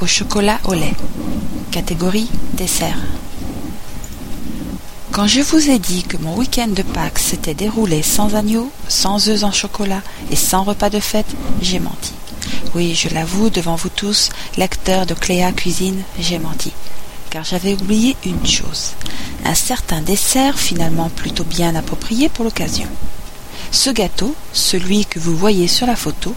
Au chocolat au lait. Catégorie dessert. Quand je vous ai dit que mon week-end de Pâques s'était déroulé sans agneau, sans œufs en chocolat et sans repas de fête, j'ai menti. Oui, je l'avoue devant vous tous, lecteurs de Cléa Cuisine, j'ai menti. Car j'avais oublié une chose. Un certain dessert finalement plutôt bien approprié pour l'occasion. Ce gâteau, celui que vous voyez sur la photo,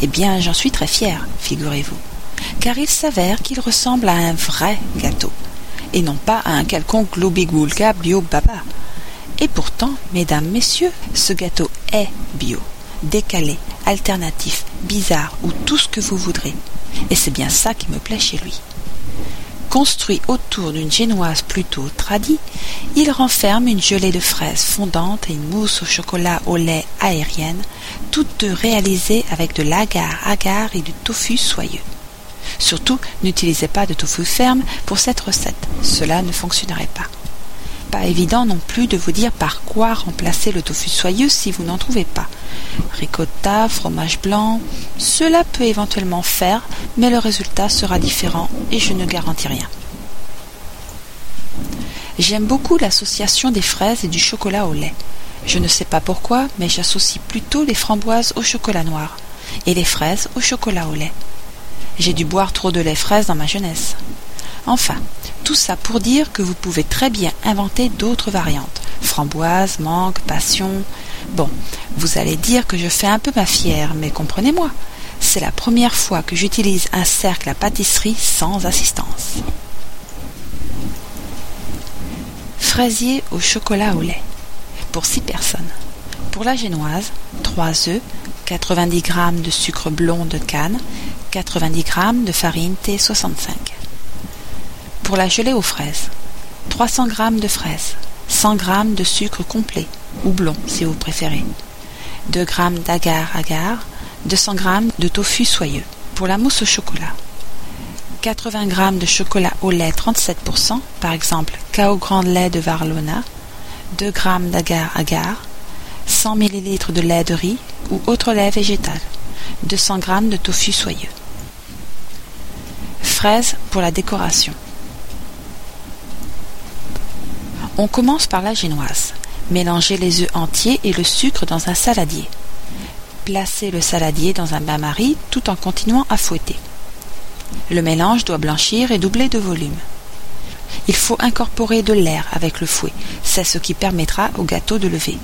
eh bien j'en suis très fier, figurez-vous. Car il s'avère qu'il ressemble à un vrai gâteau, et non pas à un quelconque globigoulga bio baba. Et pourtant, mesdames, messieurs, ce gâteau est bio, décalé, alternatif, bizarre ou tout ce que vous voudrez. Et c'est bien ça qui me plaît chez lui. Construit autour d'une génoise plutôt tradie, il renferme une gelée de fraises fondante et une mousse au chocolat au lait aérienne, toutes deux réalisées avec de l'agar-agar et du tofu soyeux. Surtout, n'utilisez pas de tofu ferme pour cette recette, cela ne fonctionnerait pas. Pas évident non plus de vous dire par quoi remplacer le tofu soyeux si vous n'en trouvez pas. Ricotta, fromage blanc, cela peut éventuellement faire, mais le résultat sera différent et je ne garantis rien. J'aime beaucoup l'association des fraises et du chocolat au lait. Je ne sais pas pourquoi, mais j'associe plutôt les framboises au chocolat noir et les fraises au chocolat au lait. J'ai dû boire trop de lait fraise dans ma jeunesse. Enfin, tout ça pour dire que vous pouvez très bien inventer d'autres variantes. Framboise, mangue, passion. Bon, vous allez dire que je fais un peu ma fière, mais comprenez-moi, c'est la première fois que j'utilise un cercle à pâtisserie sans assistance. Fraisier au chocolat au lait. Pour 6 personnes. Pour la génoise, 3 œufs, 90 g de sucre blond de canne, 90 g de farine T65. Pour la gelée aux fraises, 300 g de fraises, 100 g de sucre complet, ou blond si vous préférez, 2 g d'agar-agar, 200 g de tofu soyeux. Pour la mousse au chocolat, 80 g de chocolat au lait 37%, par exemple Cao Grand Lait de Varlona, 2 g d'agar-agar, 100 ml de lait de riz ou autre lait végétal, 200 g de tofu soyeux. Pour la décoration. On commence par la génoise. Mélangez les œufs entiers et le sucre dans un saladier. Placez le saladier dans un bain-marie tout en continuant à fouetter. Le mélange doit blanchir et doubler de volume. Il faut incorporer de l'air avec le fouet, c'est ce qui permettra au gâteau de lever.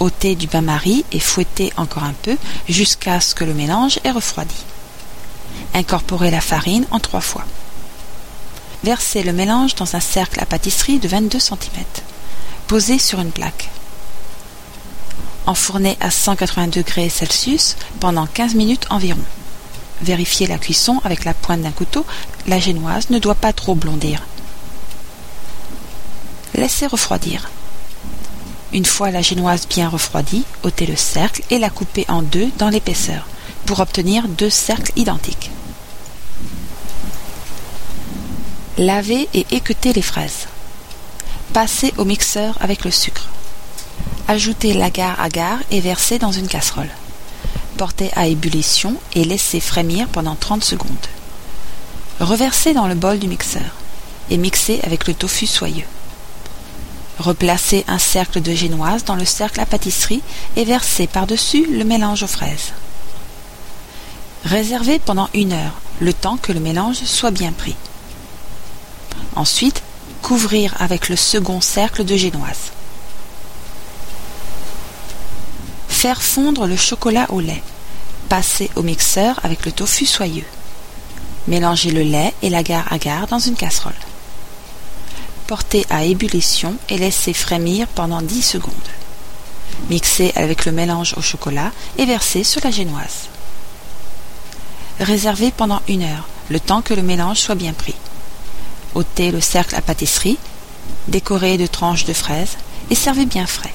Ôtez du bain-marie et fouettez encore un peu jusqu'à ce que le mélange ait refroidi. Incorporez la farine en trois fois. Versez le mélange dans un cercle à pâtisserie de 22 cm. Posez sur une plaque. Enfournez à 180 degrés Celsius pendant 15 minutes environ. Vérifiez la cuisson avec la pointe d'un couteau. La génoise ne doit pas trop blondir. Laissez refroidir. Une fois la génoise bien refroidie, ôtez le cercle et la coupez en deux dans l'épaisseur pour obtenir deux cercles identiques. Lavez et équeutez les fraises. Passez au mixeur avec le sucre. Ajoutez l'agar-agar et versez dans une casserole. Portez à ébullition et laissez frémir pendant 30 secondes. Reversez dans le bol du mixeur et mixez avec le tofu soyeux. Replacez un cercle de génoise dans le cercle à pâtisserie et versez par-dessus le mélange aux fraises. Réservez pendant une heure, le temps que le mélange soit bien pris. Ensuite, couvrir avec le second cercle de génoise. Faire fondre le chocolat au lait. Passer au mixeur avec le tofu soyeux. Mélanger le lait et l'agar-agar dans une casserole. Porter à ébullition et laisser frémir pendant 10 secondes. Mixer avec le mélange au chocolat et verser sur la génoise. Réserver pendant une heure, le temps que le mélange soit bien pris ôtez le cercle à pâtisserie, décorez de tranches de fraises et servez bien frais.